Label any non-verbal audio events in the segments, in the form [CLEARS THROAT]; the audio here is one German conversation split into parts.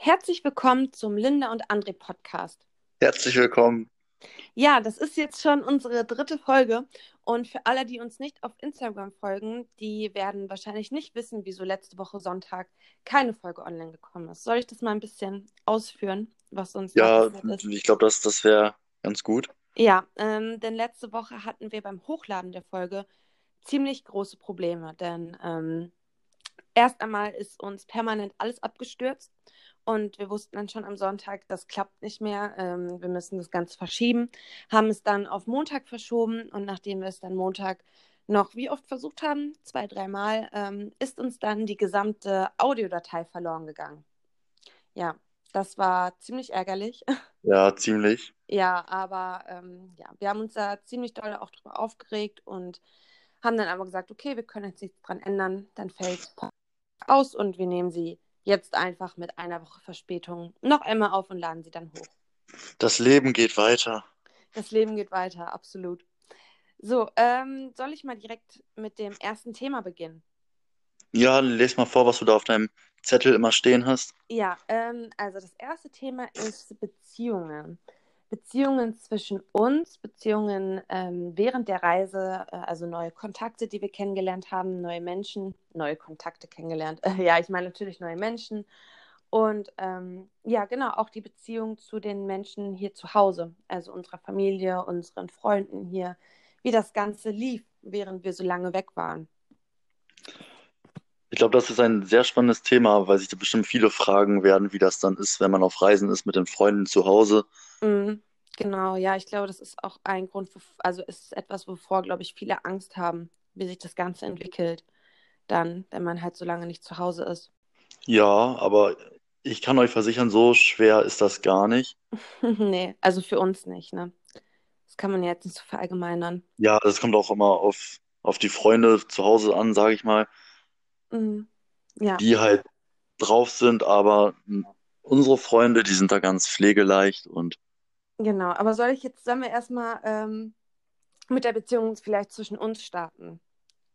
Herzlich willkommen zum Linda und André Podcast. Herzlich willkommen. Ja, das ist jetzt schon unsere dritte Folge. Und für alle, die uns nicht auf Instagram folgen, die werden wahrscheinlich nicht wissen, wieso letzte Woche Sonntag keine Folge online gekommen ist. Soll ich das mal ein bisschen ausführen, was uns Ja, ist? ich glaube, das, das wäre ganz gut. Ja, ähm, denn letzte Woche hatten wir beim Hochladen der Folge ziemlich große Probleme, denn ähm, erst einmal ist uns permanent alles abgestürzt und wir wussten dann schon am Sonntag, das klappt nicht mehr, ähm, wir müssen das Ganze verschieben, haben es dann auf Montag verschoben und nachdem wir es dann Montag noch wie oft versucht haben, zwei, dreimal, ähm, ist uns dann die gesamte Audiodatei verloren gegangen. Ja, das war ziemlich ärgerlich. [LAUGHS] Ja, ziemlich. Ja, aber ähm, ja, wir haben uns da ziemlich doll auch drüber aufgeregt und haben dann aber gesagt, okay, wir können jetzt nichts dran ändern, dann fällt es aus und wir nehmen sie jetzt einfach mit einer Woche Verspätung noch einmal auf und laden sie dann hoch. Das Leben geht weiter. Das Leben geht weiter, absolut. So, ähm, soll ich mal direkt mit dem ersten Thema beginnen? Ja, les mal vor, was du da auf deinem Zettel immer stehen hast. Ja, ähm, also das erste Thema ist Beziehungen. Beziehungen zwischen uns, Beziehungen ähm, während der Reise, äh, also neue Kontakte, die wir kennengelernt haben, neue Menschen, neue Kontakte kennengelernt. Äh, [LAUGHS] ja, ich meine natürlich neue Menschen. Und ähm, ja, genau, auch die Beziehung zu den Menschen hier zu Hause, also unserer Familie, unseren Freunden hier, wie das Ganze lief, während wir so lange weg waren. Ich glaube, das ist ein sehr spannendes Thema, weil sich da bestimmt viele fragen werden, wie das dann ist, wenn man auf Reisen ist mit den Freunden zu Hause. Mhm, genau, ja, ich glaube, das ist auch ein Grund, für, also es ist etwas, wovor, glaube ich, viele Angst haben, wie sich das Ganze entwickelt, dann, wenn man halt so lange nicht zu Hause ist. Ja, aber ich kann euch versichern, so schwer ist das gar nicht. [LAUGHS] Nee, also für uns nicht, ne? Das kann man ja jetzt nicht so verallgemeinern. Ja, das kommt auch immer auf, auf die Freunde zu Hause an, sage ich mal, Mhm. Ja, die halt drauf sind, aber unsere Freunde, die sind da ganz pflegeleicht und genau. Aber soll ich jetzt, sollen wir erstmal ähm, mit der Beziehung vielleicht zwischen uns starten,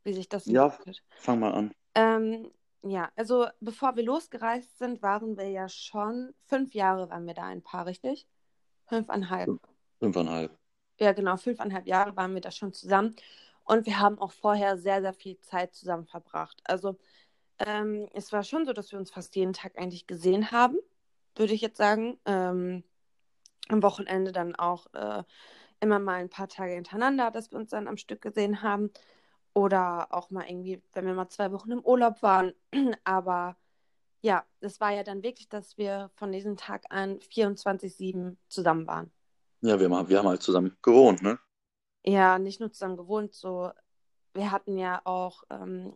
wie sich das ja, entwickelt? fang mal an. Ähm, ja, also bevor wir losgereist sind, waren wir ja schon, fünf Jahre waren wir da ein Paar, richtig? Fünfeinhalb. Fünfeinhalb. Ja, genau, fünfeinhalb Jahre waren wir da schon zusammen. Und wir haben auch vorher sehr, sehr viel Zeit zusammen verbracht. Also ähm, es war schon so, dass wir uns fast jeden Tag eigentlich gesehen haben, würde ich jetzt sagen. Ähm, am Wochenende dann auch äh, immer mal ein paar Tage hintereinander, dass wir uns dann am Stück gesehen haben. Oder auch mal irgendwie, wenn wir mal zwei Wochen im Urlaub waren. [CLEARS THROAT] Aber ja, es war ja dann wirklich, dass wir von diesem Tag an 24-7 zusammen waren. Ja, wir, haben- wir haben halt zusammen gewohnt, ne? Ja, nicht nur zusammen gewohnt, so, wir hatten ja auch ähm,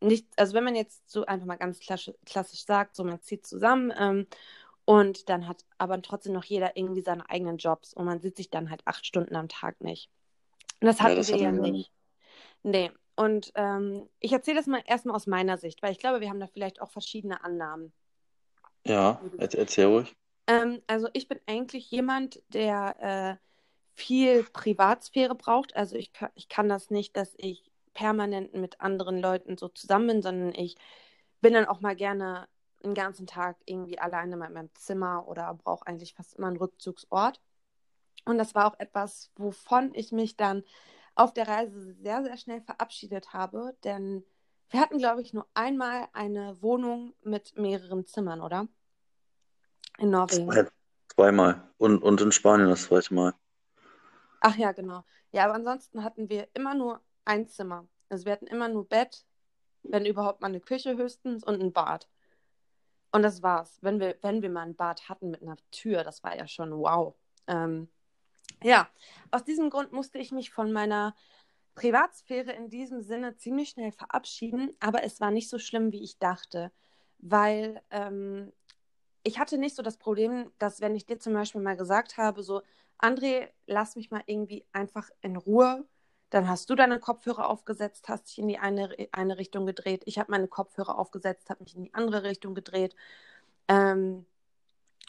nicht, also wenn man jetzt so einfach mal ganz klassisch, klassisch sagt, so man zieht zusammen ähm, und dann hat aber trotzdem noch jeder irgendwie seine eigenen Jobs und man sieht sich dann halt acht Stunden am Tag nicht. Und das Ja, hatten das wir ja wir nicht. Nee. Und ähm, ich erzähle das mal erstmal aus meiner Sicht, weil ich glaube, wir haben da vielleicht auch verschiedene Annahmen. Ja, er- erzähl ruhig. Ähm, also ich bin eigentlich jemand, der äh, viel Privatsphäre braucht. Also ich, ich kann das nicht, dass ich permanent mit anderen Leuten so zusammen bin, sondern ich bin dann auch mal gerne den ganzen Tag irgendwie alleine in meinem Zimmer oder brauche eigentlich fast immer einen Rückzugsort. Und das war auch etwas, wovon ich mich dann auf der Reise sehr, sehr schnell verabschiedet habe, denn wir hatten, glaube ich, nur einmal eine Wohnung mit mehreren Zimmern, oder? In Norwegen. Zwei, zweimal. Und, und in Spanien das zweite Mal. Ach ja, genau. Ja, aber ansonsten hatten wir immer nur ein Zimmer. Also wir hatten immer nur Bett, wenn überhaupt mal eine Küche höchstens und ein Bad. Und das war's. Wenn wir, wenn wir mal ein Bad hatten mit einer Tür, das war ja schon wow. Ähm, ja, aus diesem Grund musste ich mich von meiner Privatsphäre in diesem Sinne ziemlich schnell verabschieden, aber es war nicht so schlimm, wie ich dachte, weil ähm, ich hatte nicht so das Problem, dass wenn ich dir zum Beispiel mal gesagt habe, so, André, lass mich mal irgendwie einfach in Ruhe, dann hast du deine Kopfhörer aufgesetzt, hast dich in die eine, eine Richtung gedreht, ich habe meine Kopfhörer aufgesetzt, habe mich in die andere Richtung gedreht. Ähm,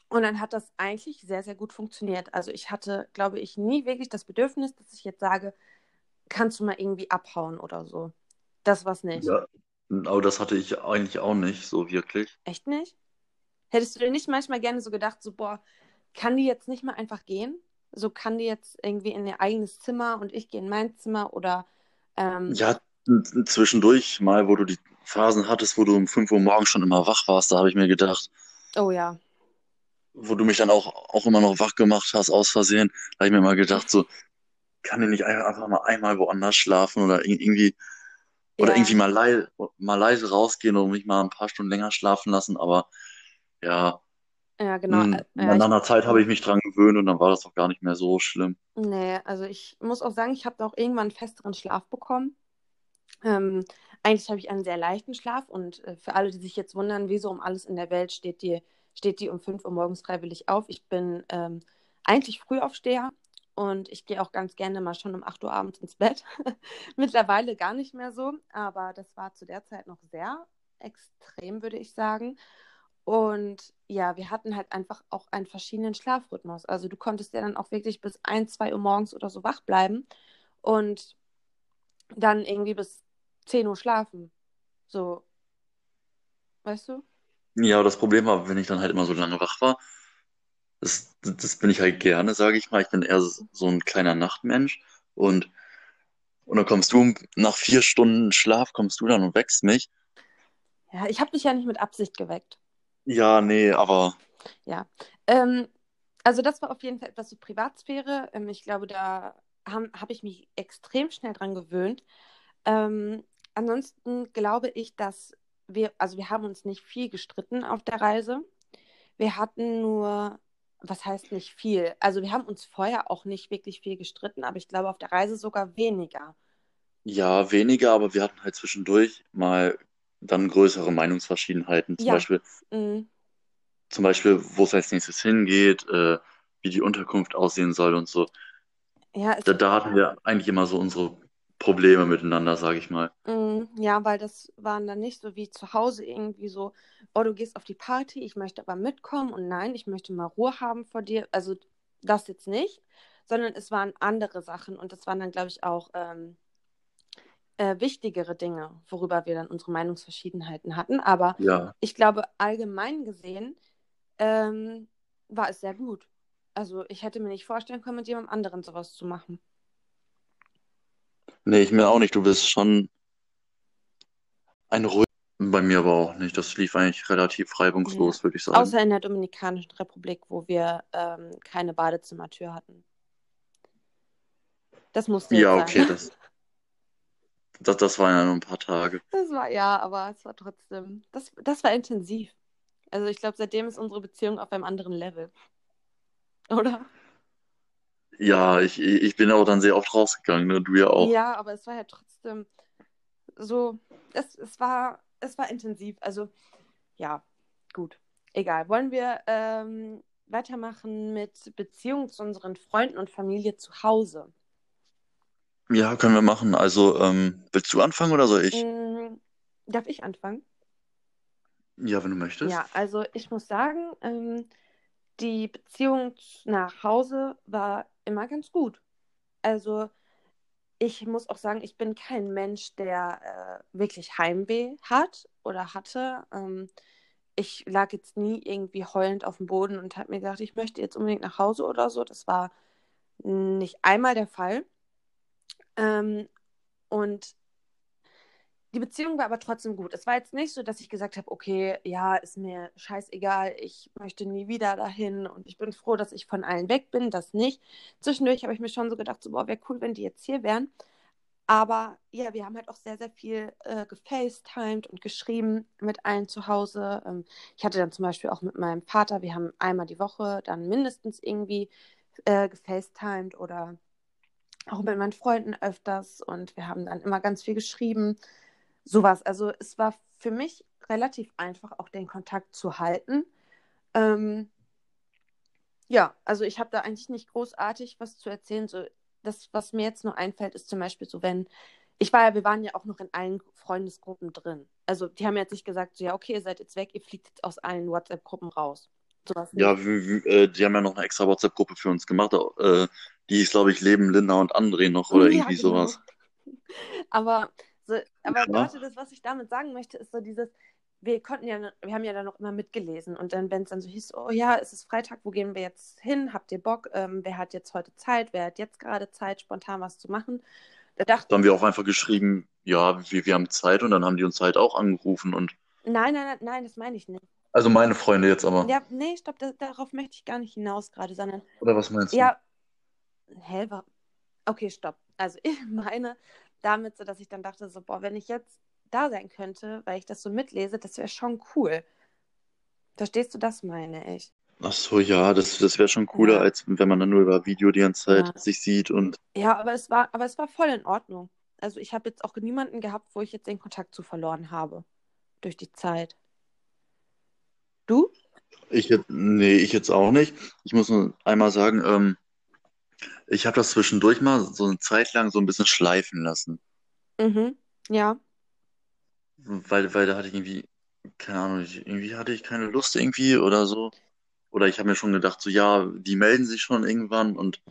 und dann hat das eigentlich sehr, sehr gut funktioniert. Also ich hatte, glaube ich, nie wirklich das Bedürfnis, dass ich jetzt sage, kannst du mal irgendwie abhauen oder so. Das war's nicht. Ja, aber das hatte ich eigentlich auch nicht, so wirklich. Echt nicht? Hättest du dir nicht manchmal gerne so gedacht, so, boah, kann die jetzt nicht mal einfach gehen? So kann die jetzt irgendwie in ihr eigenes Zimmer und ich gehe in mein Zimmer oder ähm, Ja, zwischendurch mal, wo du die Phasen hattest, wo du um 5 Uhr morgens schon immer wach warst, da habe ich mir gedacht, oh ja. wo du mich dann auch, auch immer noch wach gemacht hast, aus Versehen, da habe ich mir mal gedacht, so, kann ich nicht einfach mal einmal woanders schlafen oder ir- irgendwie, oder Ja, irgendwie mal, lei mal leise rausgehen und mich mal ein paar Stunden länger schlafen lassen, aber ja, ja, genau. mh, Äh, ja, nach einer Zeit habe ich mich dran gewöhnt und dann war das auch gar nicht mehr so schlimm. nee, also ich muss auch sagen, ich habe auch irgendwann einen festeren Schlaf bekommen. Ähm, eigentlich habe ich einen sehr leichten Schlaf und äh, für alle, die sich jetzt wundern, wieso um alles in der Welt steht die, steht die um 5 Uhr morgens freiwillig auf. Ich bin ähm, eigentlich Frühaufsteher und ich gehe auch ganz gerne mal schon um 8 Uhr abends ins Bett. [LAUGHS] Mittlerweile gar nicht mehr so, aber das war zu der Zeit noch sehr extrem, würde ich sagen. Und ja, wir hatten halt einfach auch einen verschiedenen Schlafrhythmus. Also du konntest ja dann auch wirklich bis 1, 2 Uhr morgens oder so wach bleiben und dann irgendwie bis 10 Uhr schlafen. So, weißt du? Ja, das Problem war, wenn ich dann halt immer so lange wach war, das, das bin ich halt gerne, sage ich mal. Ich bin eher so ein kleiner Nachtmensch und, und dann kommst du nach vier Stunden Schlaf, kommst du dann und wächst mich. Ja, ich habe dich ja nicht mit Absicht geweckt. Ja, nee, aber Ja. Ähm, also das war auf jeden Fall etwas so Privatsphäre. Ähm, ich glaube, da habe hab ich mich extrem schnell dran gewöhnt. Ähm, ansonsten glaube ich, dass wir, also wir haben uns nicht viel gestritten auf der Reise. Wir hatten nur, was heißt nicht viel? Also wir haben uns vorher auch nicht wirklich viel gestritten, aber ich glaube auf der Reise sogar weniger. ja, weniger, aber wir hatten halt zwischendurch mal dann größere Meinungsverschiedenheiten. Zum Ja, Beispiel, zum Beispiel, wo es als nächstes hingeht, äh, wie die Unterkunft aussehen soll und so. ja, Da, da hatten wir eigentlich immer so unsere Probleme miteinander, sage ich mal. Mm, Ja, weil das waren dann nicht so wie zu Hause irgendwie so, oh, du gehst auf die Party, ich möchte aber mitkommen und nein, ich möchte mal Ruhe haben vor dir. Also das jetzt nicht, sondern es waren andere Sachen und das waren dann, glaube ich, auch ähm, äh, wichtigere Dinge, worüber wir dann unsere Meinungsverschiedenheiten hatten. Aber Ja. ich glaube, allgemein gesehen ähm, war es sehr gut. Also ich hätte mir nicht vorstellen können, mit jemandem anderen sowas zu machen. Nee, ich mir auch nicht. Du bist schon ein ruhig. Bei mir aber auch nicht. Das lief eigentlich relativ Ja. reibungslos, würde ich sagen. Außer in der Dominikanischen Republik, wo wir ähm, keine Badezimmertür hatten. Das musste Ja, sein. okay, das, [LAUGHS] das, das waren ja nur ein paar Tage. Das war ja, aber es war trotzdem, das, das war intensiv. Also ich glaube, seitdem ist unsere Beziehung auf einem anderen Level, oder? Ja, ich, ich bin auch dann sehr oft rausgegangen, ne? Du ja auch. Ja, aber es war ja trotzdem so, es, es war, es war intensiv. Also ja, gut, egal. Wollen wir ähm, weitermachen mit Beziehungen zu unseren Freunden und Familie zu Hause? Ja, können wir machen. Also, ähm, willst du anfangen oder soll ich? Mm, darf ich anfangen? Ja, wenn du möchtest. Ja, also ich muss sagen, ähm, die Beziehung nach Hause war immer ganz gut. Also ich muss auch sagen, ich bin kein Mensch, der äh, wirklich Heimweh hat oder hatte. Ähm, ich lag jetzt nie irgendwie heulend auf dem Boden und habe mir gedacht, ich möchte jetzt unbedingt nach Hause oder so. Das war nicht einmal der Fall. Ähm, und die Beziehung war aber trotzdem gut. Es war jetzt nicht so, dass ich gesagt habe, okay, ja, ist mir scheißegal, ich möchte nie wieder dahin und ich bin froh, dass ich von allen weg bin, das nicht. Zwischendurch habe ich mir schon so gedacht, so, boah, wäre cool, wenn die jetzt hier wären. Aber ja, wir haben halt auch sehr, sehr viel äh, gefacetimed und geschrieben mit allen zu Hause. Ähm, ich hatte dann zum Beispiel auch mit meinem Vater, wir haben einmal die Woche dann mindestens irgendwie äh, gefacetimed oder auch mit meinen Freunden öfters und wir haben dann immer ganz viel geschrieben. Sowas. Also es war für mich relativ einfach, auch den Kontakt zu halten. Ähm, ja, also ich habe da eigentlich nicht großartig was zu erzählen. So, das, was mir jetzt nur einfällt, ist zum Beispiel so, wenn, ich war ja, wir waren ja auch noch in allen Freundesgruppen drin. Also die haben jetzt nicht gesagt, so ja, okay, ihr seid jetzt weg, ihr fliegt jetzt aus allen WhatsApp-Gruppen raus. Sowas. Ja, wie, wie, äh, die haben ja noch eine extra WhatsApp-Gruppe für uns gemacht. Äh, die hieß, glaube ich, Leben, Linda und André noch oder Ja, irgendwie genau. sowas. Aber, so, aber Ja. warte, das, was ich damit sagen möchte, ist so dieses, wir konnten ja, wir haben ja dann noch immer mitgelesen und dann, wenn es dann so hieß, oh ja, es ist Freitag, wo gehen wir jetzt hin? Habt ihr Bock? Ähm, wer hat jetzt heute Zeit? Wer hat jetzt gerade Zeit, spontan was zu machen? Da dachte Da haben wir auch einfach geschrieben, ja, wir, wir haben Zeit und dann haben die uns halt auch angerufen und nein, nein, nein, nein, das meine ich nicht. Also meine Freunde jetzt aber. Ja, nee, stopp, da, darauf möchte ich gar nicht hinaus gerade, sondern Oder was meinst du? ja, hä, okay, stopp. Also [LAUGHS] ich meine damit so, dass ich dann dachte so, boah, wenn ich jetzt da sein könnte, weil ich das so mitlese, das wäre schon cool. Verstehst du, das meine ich? Ach so, ja, das, das wäre schon cooler, Ja. als wenn man dann nur über Video die ganze Zeit Ja. sich sieht und Ja, aber es war, aber es war voll in Ordnung. Also ich habe jetzt auch niemanden gehabt, wo ich jetzt den Kontakt zu verloren habe durch die Zeit. Du? ich jetzt, nee, ich jetzt auch nicht. Ich muss nur einmal sagen, ähm, ich habe das zwischendurch mal so eine Zeit lang so ein bisschen schleifen lassen. Mhm. Ja. Weil, weil da hatte ich irgendwie, keine Ahnung, ich, irgendwie hatte ich keine Lust irgendwie oder so. Oder ich habe mir schon gedacht, so ja, die melden sich schon irgendwann und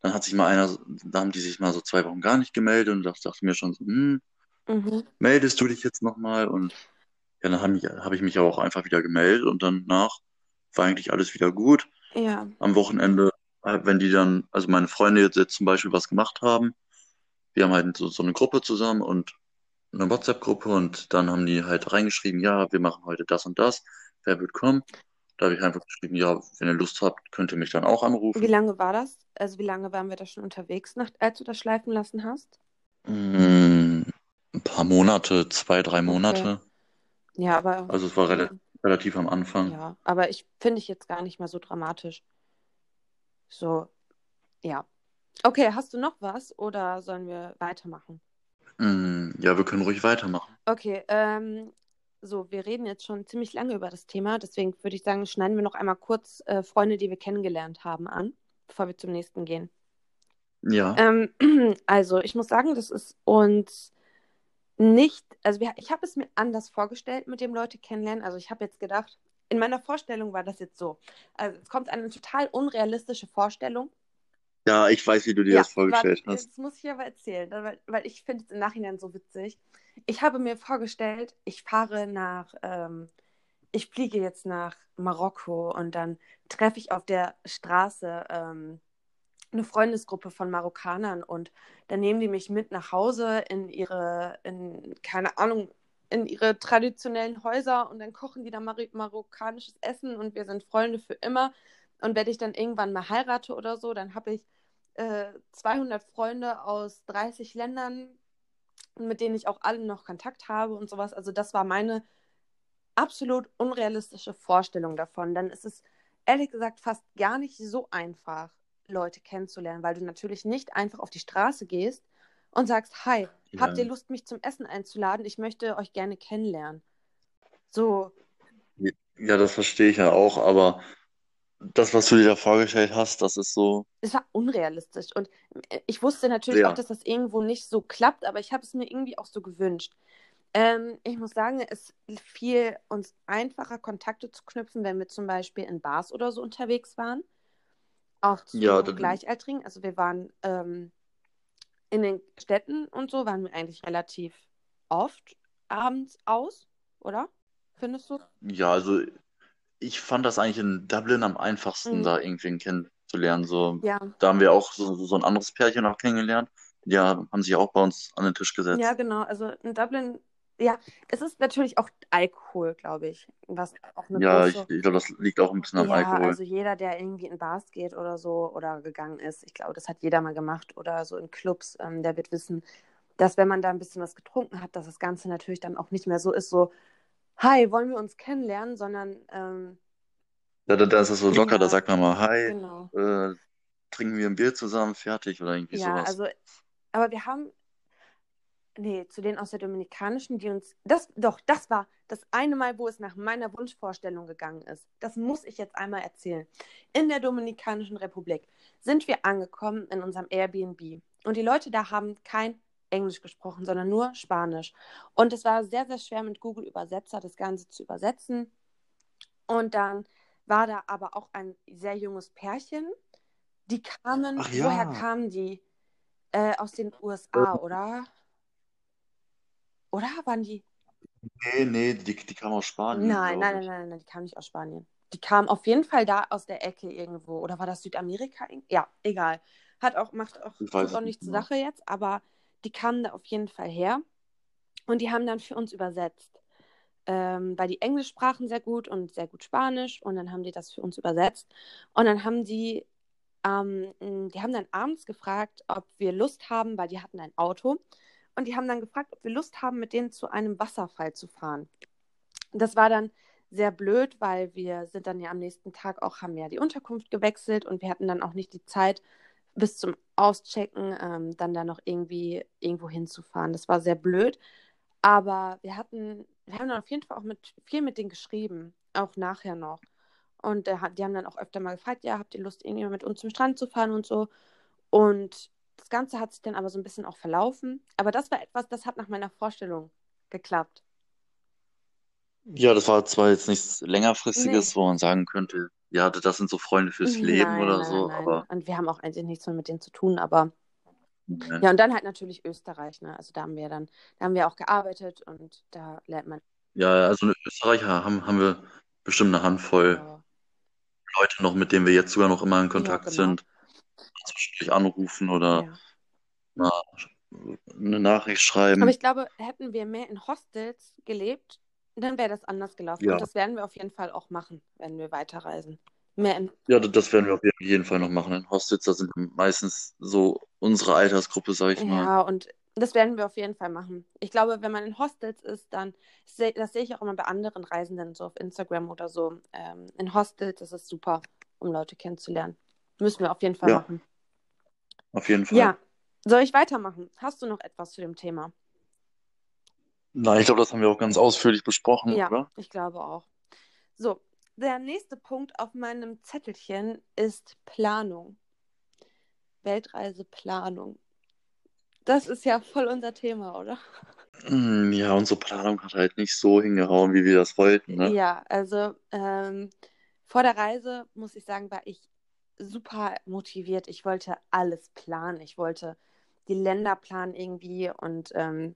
dann hat sich mal einer, da haben die sich mal so zwei Wochen gar nicht gemeldet und dachte, dachte mir schon so, hm, Mhm. meldest du dich jetzt nochmal? Und ja, dann habe ich, hab ich mich aber auch einfach wieder gemeldet und danach war eigentlich alles wieder gut. Ja. Am Wochenende, äh, wenn die dann, also meine Freunde jetzt, zum Beispiel was gemacht haben, wir haben halt so, so eine Gruppe zusammen und eine WhatsApp-Gruppe und dann haben die halt reingeschrieben, ja, wir machen heute das und das, wer wird kommen? Da habe ich einfach geschrieben, ja, wenn ihr Lust habt, könnt ihr mich dann auch Wie anrufen. lange war das? Also wie lange waren wir da schon unterwegs, nach, als du das schleifen lassen hast? Mm, ein paar Monate, zwei, drei Okay. Ja, aber Also es war rela relativ am Anfang. ja, aber ich finde ich jetzt gar nicht mal so dramatisch. So, ja. Okay, hast du noch was oder sollen wir weitermachen? Mm, ja, wir können ruhig weitermachen. Okay, ähm, so, wir reden jetzt schon ziemlich lange über das Thema, deswegen würde ich sagen, schneiden wir noch einmal kurz äh, Freunde, die wir kennengelernt haben, an, bevor wir zum nächsten gehen. Ja, Ähm, [CLEARS THROAT] also, ich muss sagen, das ist uns nicht, also wir, ich habe es mir anders vorgestellt mit dem Leute kennenlernen. Also ich habe jetzt gedacht, in meiner Vorstellung war das jetzt so. Also es kommt eine total unrealistische Vorstellung. ja, ich weiß, wie du dir Ja, das vorgestellt warte, hast. jetzt muss ich aber erzählen, weil, weil ich finde es im Nachhinein so witzig. Ich habe mir vorgestellt, ich fahre nach, ähm, ich fliege jetzt nach Marokko und dann treffe ich auf der Straße ähm, eine Freundesgruppe von Marokkanern und dann nehmen die mich mit nach Hause in ihre, in, keine Ahnung, in ihre traditionellen Häuser und dann kochen die da Mari marokkanisches Essen und wir sind Freunde für immer. Und wenn ich dann irgendwann mal heirate oder so, dann habe ich äh, 200 Freunde aus 30 Ländern, mit denen ich auch alle noch Kontakt habe und sowas. Also das war meine absolut unrealistische Vorstellung davon. Dann ist es ehrlich gesagt fast gar nicht so einfach, Leute kennenzulernen, weil du natürlich nicht einfach auf die Straße gehst und sagst, hi, habt ihr Ja. Lust, mich zum Essen einzuladen? Ich möchte euch gerne kennenlernen. So, Ja, das verstehe ich ja auch, aber das, was du dir da vorgestellt hast, das ist so, es war unrealistisch. Und ich wusste natürlich auch, ja, dass das irgendwo nicht so klappt, aber ich habe es mir irgendwie auch so gewünscht. Ähm, ich muss sagen, es fiel uns einfacher, Kontakte zu knüpfen, wenn wir zum Beispiel in Bars oder so unterwegs waren. Auch ja, zu dann, Gleichaltrigen. Also wir waren ähm, in den Städten und so, waren wir eigentlich relativ oft abends aus, oder? Findest du? ja, also ich fand das eigentlich in Dublin am einfachsten, Mhm. da irgendwen kennenzulernen. So, Ja. da haben wir auch so, so ein anderes Pärchen auch kennengelernt. Die haben sich auch bei uns an den Tisch Ja, gesetzt. genau. Also in Dublin, ja, es ist natürlich auch Alkohol, glaube ich, was auch eine Ja, ich, große. ich glaube, das liegt auch ein bisschen am Ja, Alkohol. also jeder, der irgendwie in Bars geht oder so oder gegangen ist, ich glaube, das hat jeder mal gemacht oder so in Clubs, ähm, der wird wissen, dass wenn man da ein bisschen was getrunken hat, dass das Ganze natürlich dann auch nicht mehr so ist, so, hi, wollen wir uns kennenlernen, sondern ähm, Da, da, da ist es so locker, da ja, sagt man mal, hi, genau. äh, trinken wir ein Bier zusammen, fertig oder irgendwie Ja, sowas. also, aber wir haben, nee, zu denen aus der Dominikanischen, die uns, das, doch, das war das eine Mal, wo es nach meiner Wunschvorstellung gegangen ist. Das muss ich jetzt einmal erzählen. In der Dominikanischen Republik sind wir angekommen in unserem Airbnb. Und die Leute da haben kein Englisch gesprochen, sondern nur Spanisch. Und es war sehr, sehr schwer mit Google Übersetzer das Ganze zu übersetzen. Und dann war da aber auch ein sehr junges Pärchen. Die kamen, Ach woher ja, kamen die? Äh, aus den äh, USA, oder? Oder waren die? Nee, nee, die, die kam aus Spanien, Nein, nein, nein, nein, nein, die kam nicht aus Spanien. Die kam auf jeden Fall da aus der Ecke irgendwo. Oder war das Südamerika? Ja, egal. Hat auch, macht auch, auch nicht zur genau. Sache jetzt, aber die kamen da auf jeden Fall her. Und die haben dann für uns übersetzt. Ähm, weil die Englisch sprachen sehr gut und sehr gut Spanisch. Und dann haben die das für uns übersetzt. Und dann haben die, ähm, die haben dann abends gefragt, ob wir Lust haben, weil die hatten ein Auto. Und die haben dann gefragt, ob wir Lust haben, mit denen zu einem Wasserfall zu fahren. Das war dann sehr blöd, weil wir sind dann ja am nächsten Tag auch, haben ja die Unterkunft gewechselt und wir hatten dann auch nicht die Zeit, bis zum Auschecken ähm, dann da noch irgendwie irgendwo hinzufahren. Das war sehr blöd. Aber wir hatten, wir haben dann auf jeden Fall auch mit, viel mit denen geschrieben, auch nachher noch. Und äh, die haben dann auch öfter mal gefragt, ja, habt ihr Lust, irgendwie mit uns zum Strand zu fahren und so. Und das Ganze hat sich dann aber so ein bisschen auch verlaufen. Aber das war etwas, das hat nach meiner Vorstellung geklappt. Ja, das war zwar jetzt nichts Nee. längerfristiges, wo man sagen könnte, ja, das sind so Freunde fürs Leben Nein, oder nein, so, nein. aber Und wir haben auch eigentlich nichts mehr mit denen zu tun, aber nein. ja, und dann halt natürlich Österreich, ne? Also da haben wir dann, da haben wir auch gearbeitet und da lernt man. Ja, also in Österreich haben, haben wir bestimmt eine Handvoll Ja, Leute noch, mit denen wir jetzt sogar noch immer in ja Kontakt genau. sind, zwischendurch anrufen oder Ja. mal eine Nachricht Aber schreiben. ich glaube, hätten wir mehr in Hostels gelebt, dann wäre das anders gelaufen. Ja, Und das werden wir auf jeden Fall auch machen, wenn wir weiterreisen. Mehr in, ja, das werden wir auf jeden Fall noch machen. In Hostels, da sind meistens so unsere Altersgruppe, sag ich mal. ja, und das werden wir auf jeden Fall machen. Ich glaube, wenn man in Hostels ist, dann, das sehe ich auch immer bei anderen Reisenden, so auf Instagram oder so. Ähm, in Hostels ist es super, um Leute kennenzulernen. Müssen wir auf jeden Fall Ja, machen. Auf jeden Fall. Ja, soll ich weitermachen? Hast du noch etwas zu dem Thema? Nein, ich glaube, das haben wir auch ganz ausführlich besprochen, Ja, oder? ich glaube auch. So, der nächste Punkt auf meinem Zettelchen ist Planung. Weltreiseplanung. Das ist ja voll unser Thema, oder? Hm, Ja, unsere Planung hat halt nicht so hingehauen, wie wir das wollten, ne? Ja, also ähm, vor der Reise, muss ich sagen, war ich super motiviert. Ich wollte alles planen. Ich wollte die Länder planen irgendwie und ähm,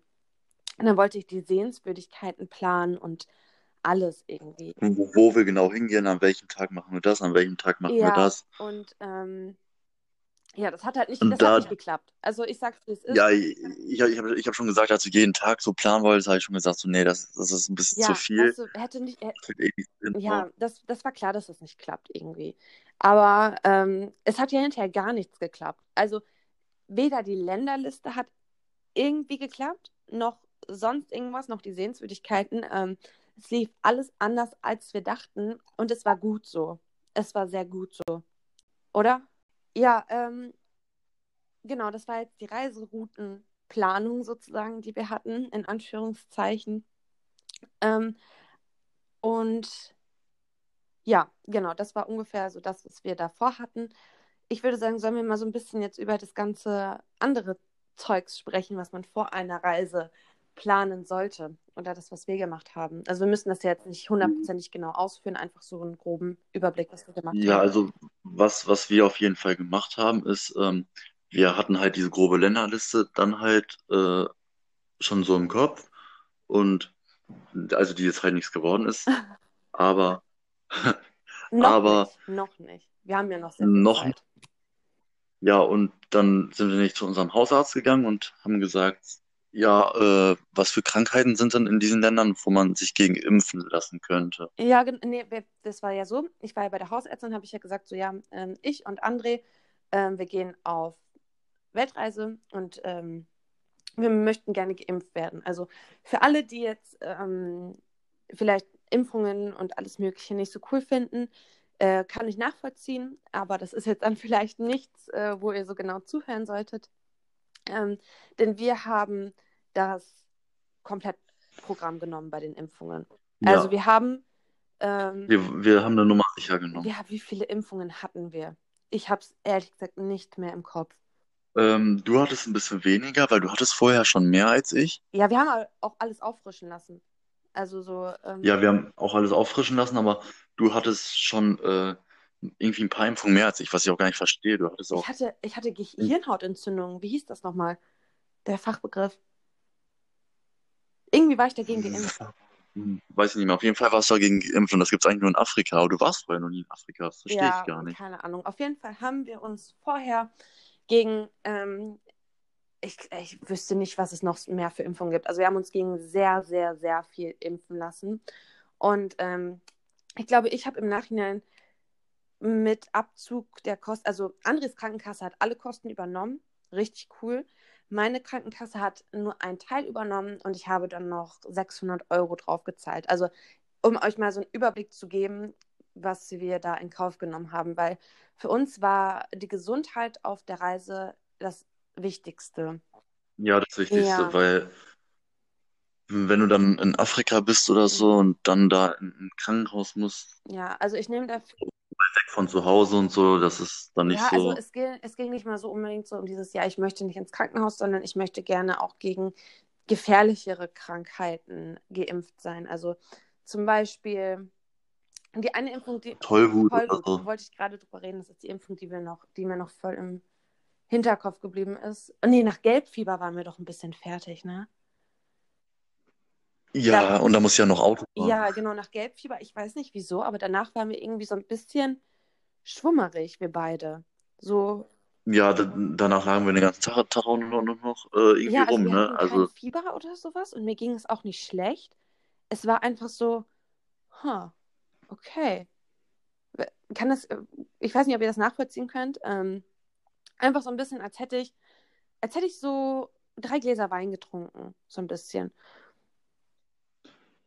dann wollte ich die Sehenswürdigkeiten planen und alles irgendwie. Wo, wo wir genau hingehen, an welchem Tag machen wir das, an welchem Tag machen wir Ja, das. und ähm, ja, das hat halt nicht, das hat da, nicht geklappt. Also ich sag's, wie es ist. ja, ich, ich, ich habe ich hab schon gesagt, als du jeden Tag so planen wolltest, habe ich schon gesagt, so, nee, das, das ist ein bisschen zu Ja, viel. weißt du, hätte nicht, hä- Das wird nicht Sinn, so. ja, das, das war klar, dass das nicht klappt irgendwie. Aber ähm, es hat ja hinterher gar nichts geklappt. Also weder die Länderliste hat irgendwie geklappt, noch sonst irgendwas, noch die Sehenswürdigkeiten. Ähm, es lief alles anders, als wir dachten. Und es war gut so. Es war sehr gut so. Oder? Ja, ähm, genau, das war jetzt die Reiseroutenplanung sozusagen, die wir hatten, in Anführungszeichen. Ähm, und ja, genau, das war ungefähr so das, was wir davor hatten. Ich würde sagen, sollen wir mal so ein bisschen jetzt über das ganze andere Zeugs sprechen, was man vor einer Reise planen sollte oder das, was wir gemacht haben. Also wir müssen das ja jetzt nicht hundertprozentig genau ausführen, einfach so einen groben Überblick, was wir gemacht Ja, haben. also was, was wir auf jeden Fall gemacht haben, ist, ähm, wir hatten halt diese grobe Länderliste dann halt äh, schon so im Kopf und also die jetzt halt nichts geworden ist, [LAUGHS] aber Noch aber nicht, noch nicht. Wir haben ja noch sehr viel noch Zeit. ja und dann sind wir nicht zu unserem Hausarzt gegangen und haben gesagt, ja, äh, was für Krankheiten sind denn in diesen Ländern, wo man sich gegen impfen lassen könnte? Ja, nee, das war ja so. Ich war ja bei der Hausärztin, habe ich ja gesagt, so ja, ähm, ich und André, ähm, wir gehen auf Weltreise und ähm, wir möchten gerne geimpft werden. Also für alle, die jetzt ähm, vielleicht Impfungen und alles Mögliche nicht so cool finden, äh, kann ich nachvollziehen, aber das ist jetzt dann [LAUGHS] vielleicht nichts, äh, wo ihr so genau zuhören solltet. Ähm, denn wir haben das Komplettprogramm genommen bei den Impfungen. Also Ja, wir haben, ähm, wir, wir haben eine Nummer sicher genommen. ja, wie viele Impfungen hatten wir? Ich habe es ehrlich gesagt nicht mehr im Kopf. Ähm, du hattest ein bisschen weniger, weil du hattest vorher schon mehr als ich. Ja, wir haben auch alles auffrischen lassen. Also so, ähm, Ja, wir haben auch alles auffrischen lassen, aber du hattest schon äh, irgendwie ein paar Impfungen mehr als ich, was ich auch gar nicht verstehe. Du hattest ich auch. hatte, ich hatte Gehirnhautentzündung. Wie hieß das nochmal? Der Fachbegriff. Irgendwie war ich dagegen geimpft. [LAUGHS] Hm, Weiß ich nicht mehr. Auf jeden Fall warst du dagegen geimpft und das gibt es eigentlich nur in Afrika. Aber du warst vorher noch nie in Afrika. Das verstehe Ja, ich gar nicht. keine Ahnung. Auf jeden Fall haben wir uns vorher gegen, ähm, ich, ich wüsste nicht, was es noch mehr für Impfungen gibt. Also wir haben uns gegen sehr, sehr, sehr viel impfen lassen. Und ähm, ich glaube, ich habe im Nachhinein mit Abzug der Kosten, also Andres Krankenkasse hat alle Kosten übernommen. Richtig cool. Meine Krankenkasse hat nur einen Teil übernommen und ich habe dann noch 600 Euro drauf gezahlt. Also, um euch mal so einen Überblick zu geben, was wir da in Kauf genommen haben, weil für uns war die Gesundheit auf der Reise das Wichtigste. Ja, das Wichtigste, Ja. weil wenn du dann in Afrika bist oder so Mhm. und dann da in ein Krankenhaus musst, Ja, also ich nehme dafür. Weg von zu Hause und so, das ist dann nicht Ja, also so. es ging, es ging nicht mal so unbedingt so um dieses Jahr, ich möchte nicht ins Krankenhaus, sondern ich möchte gerne auch gegen gefährlichere Krankheiten geimpft sein. Also zum Beispiel die eine Impfung, die Tollwut Tollwut, so. wollte ich gerade drüber reden, das ist die Impfung, die wir noch, die mir noch voll im Hinterkopf geblieben ist. Oh, nee, nach Gelbfieber waren wir doch ein bisschen fertig, ne? Ja, Da, und da muss ich ja noch Auto fahren. ja, genau, nach Gelbfieber, ich weiß nicht wieso, aber danach waren wir irgendwie so ein bisschen schwummerig, wir beide. So, Ja, da, danach lagen wir den ganzen Tag, Tag auch noch, noch, äh, irgendwie ja, also rum, wir ne? hatten kein Also, Fieber oder sowas und mir ging es auch nicht schlecht. Es war einfach so, huh, okay. Kann das, ich weiß nicht, ob ihr das nachvollziehen könnt. Ähm, einfach so ein bisschen, als hätte ich, als hätte ich so drei Gläser Wein getrunken, so ein bisschen.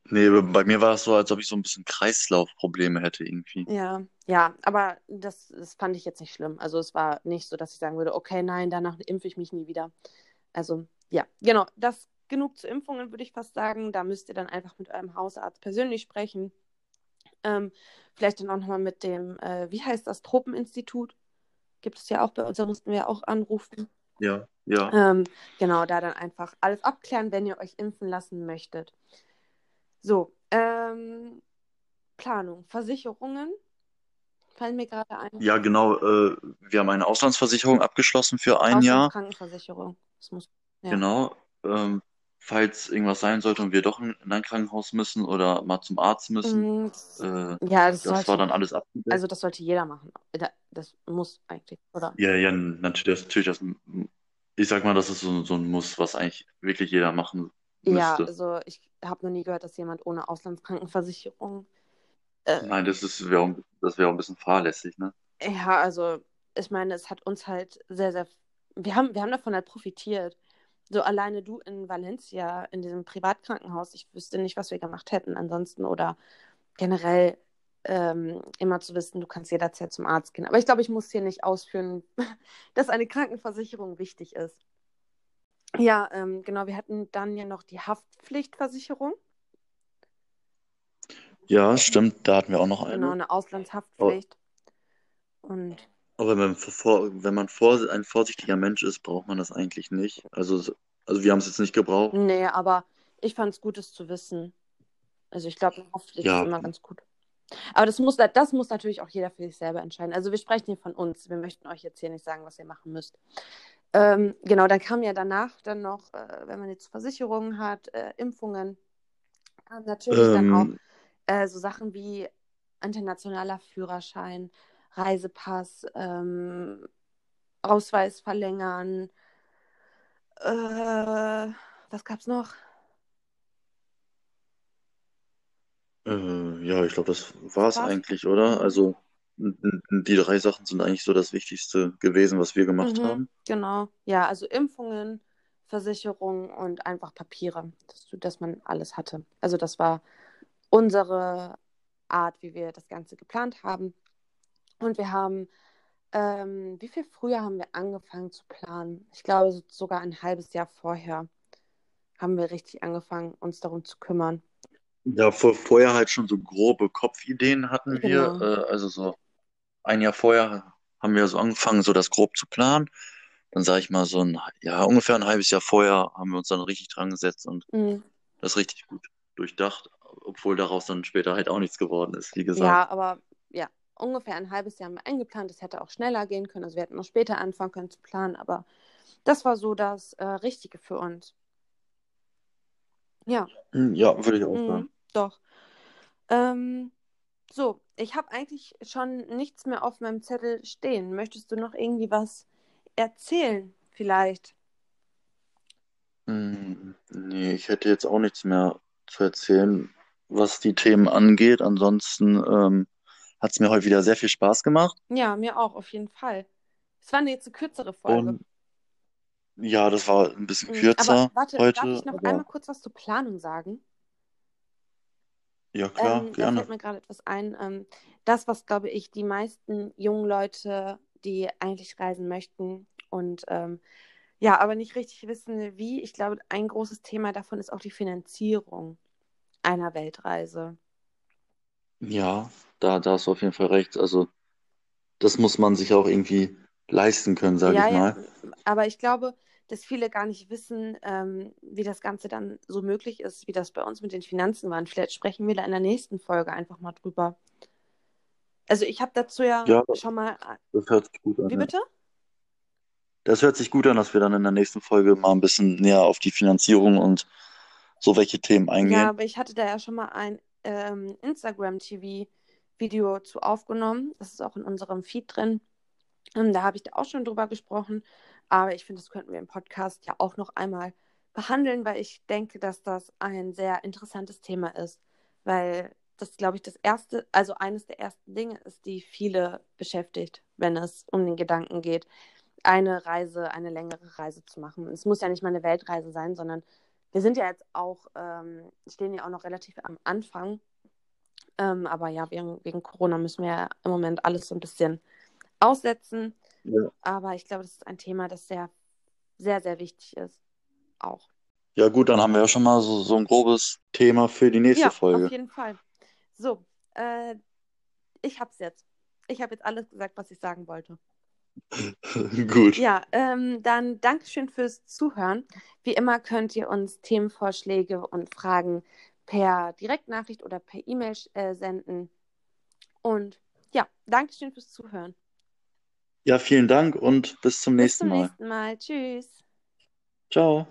Nee, bei mir war es so, als ob ich so ein bisschen Kreislaufprobleme hätte irgendwie. Ja, ja, aber das, das fand ich jetzt nicht schlimm. Also es war nicht so, dass ich sagen würde, okay, nein, danach impfe ich mich nie wieder. Also ja, genau, das genug zu Impfungen, würde ich fast sagen. Da müsst ihr dann einfach mit eurem Hausarzt persönlich sprechen. Ähm, vielleicht dann auch nochmal mit dem, äh, wie heißt das, Tropeninstitut? Gibt es ja auch bei uns, da mussten wir auch anrufen. Ja, ja. Ähm, genau, da dann einfach alles abklären, wenn ihr euch impfen lassen möchtet. So, ähm, Planung, Versicherungen fallen mir gerade ein. Ja, genau. Äh, wir haben eine Auslandsversicherung abgeschlossen für ein Jahr. Auslandskrankenversicherung. Das muss, ja. Genau. Ähm, falls irgendwas sein sollte und wir doch in in ein Krankenhaus müssen oder mal zum Arzt müssen, das, äh, ja, das das war sollte, dann alles abgedeckt. also das sollte jeder machen. Da- Das muss eigentlich, oder? Ja, ja, natürlich, natürlich das, ich sag mal, das ist so, so ein Muss, was eigentlich wirklich jeder machen Ja, müsste. also ich habe noch nie gehört, dass jemand ohne Auslandskrankenversicherung. Äh, Nein, das ist, wäre auch, das wäre auch ein bisschen fahrlässig, ne? ja, also ich meine, es hat uns halt sehr, sehr. Wir haben, wir haben davon halt profitiert. So alleine du in Valencia, in diesem Privatkrankenhaus, ich wüsste nicht, was wir gemacht hätten ansonsten oder generell ähm, immer zu wissen, du kannst jederzeit zum Arzt gehen. Aber ich glaube, ich muss hier nicht ausführen, [LAUGHS] dass eine Krankenversicherung wichtig ist. Ja, ähm, genau, wir hatten dann ja noch die Haftpflichtversicherung. Ja, stimmt, da hatten wir auch noch Genau, eine. eine Auslandshaftpflicht. Und Aber wenn man, vor, wenn man vor, ein vorsichtiger Mensch ist, braucht man das eigentlich nicht. Also, also wir haben es jetzt nicht gebraucht. nee, aber ich fand es gut, es zu wissen. Also ich glaube, eine Haftpflicht Ja. ist immer ganz gut. Aber das muss, das muss natürlich auch jeder für sich selber entscheiden. Also wir sprechen hier von uns. Wir möchten euch jetzt hier nicht sagen, was ihr machen müsst. Ähm, genau, dann kam ja danach dann noch, äh, wenn man jetzt Versicherungen hat, äh, Impfungen, äh, natürlich dann auch Ähm, äh, so Sachen wie internationaler Führerschein, Reisepass, ähm, Ausweis verlängern. Äh, was gab's noch? äh, ja, ich glaube, das war es War's? eigentlich, oder? Also die drei Sachen sind eigentlich so das Wichtigste gewesen, was wir gemacht Mhm, haben. genau. Ja, also Impfungen, Versicherungen und einfach Papiere, dass, du, dass man alles hatte. Also das war unsere Art, wie wir das Ganze geplant haben. Und wir haben, ähm, wie viel früher haben wir angefangen zu planen? Ich glaube, so- sogar ein halbes Jahr vorher haben wir richtig angefangen, uns darum zu kümmern. Ja, vor, vorher halt schon so grobe Kopfideen hatten wir. Genau. Äh, also so ein Jahr vorher haben wir so angefangen, so das grob zu planen. Dann sage ich mal so ein, ja, ungefähr ein halbes Jahr vorher haben wir uns dann richtig dran gesetzt und Mhm. das richtig gut durchdacht, obwohl daraus dann später halt auch nichts geworden ist, wie gesagt. Ja, aber ja, ungefähr ein halbes Jahr haben wir eingeplant. Es hätte auch schneller gehen können. Also wir hätten noch später anfangen können zu planen, aber das war so das äh, Richtige für uns. Ja. Hm, Ja, würde ich auch sagen. Mhm, doch. Ähm, so, ich habe eigentlich schon nichts mehr auf meinem Zettel stehen. Möchtest du noch irgendwie was erzählen, vielleicht? Hm, Nee, ich hätte jetzt auch nichts mehr zu erzählen, was die Themen angeht. Ansonsten ähm, hat es mir heute wieder sehr viel Spaß gemacht. Ja, mir auch, auf jeden Fall. Es war eine jetzt eine kürzere Folge. Und ja, das war ein bisschen Mhm, Aber kürzer warte, darf heute, ich noch aber einmal kurz was zur Planung sagen? Ja, klar, Ähm, da gerne. fällt mir gerade etwas ein. Ähm, das, was, glaube ich, die meisten jungen Leute, die eigentlich reisen möchten und ähm, ja, aber nicht richtig wissen, wie, ich glaube, ein großes Thema davon ist auch die Finanzierung einer Weltreise. Ja, da, da hast du auf jeden Fall recht. Also, das muss man sich auch irgendwie leisten können, sage Ja, ich ja, mal. aber ich glaube, dass viele gar nicht wissen, ähm, wie das Ganze dann so möglich ist, wie das bei uns mit den Finanzen war. Und vielleicht sprechen wir da in der nächsten Folge einfach mal drüber. Also ich habe dazu ja Ja, schon mal. das hört sich gut an. Wie ja. bitte? Das hört sich gut an, dass wir dann in der nächsten Folge mal ein bisschen näher auf die Finanzierung und so welche Themen Ja, eingehen. aber ich hatte da ja schon mal ein ähm, Instagram-TV-Video zu aufgenommen. Das ist auch in unserem Feed drin. Ähm, da habe ich da auch schon drüber gesprochen. Aber ich finde, das könnten wir im Podcast ja auch noch einmal behandeln, weil ich denke, dass das ein sehr interessantes Thema ist. Weil das, glaube ich, das erste, also eines der ersten Dinge ist, die viele beschäftigt, wenn es um den Gedanken geht, eine Reise, eine längere Reise zu machen. Es muss ja nicht mal eine Weltreise sein, sondern wir sind ja jetzt auch, ähm, stehen ja auch noch relativ am Anfang. Ähm, aber ja, wegen, wegen Corona müssen wir ja im Moment alles so ein bisschen aussetzen. Ja. Aber ich glaube, das ist ein Thema, das sehr, sehr, sehr wichtig ist. Auch. Ja, gut, dann haben wir ja schon mal so, so ein grobes Thema für die nächste Ja, auf Folge. jeden Fall. So, äh, ich hab's jetzt. Ich habe jetzt alles gesagt, was ich sagen wollte. [LAUGHS] Gut. Ja, ähm, dann Dankeschön fürs Zuhören. Wie immer könnt ihr uns Themenvorschläge und Fragen per Direktnachricht oder per E-Mail äh, senden. Und ja, Dankeschön fürs Zuhören. Ja, vielen Dank und bis zum Bis nächsten zum Mal. nächsten Mal. Tschüss. Ciao.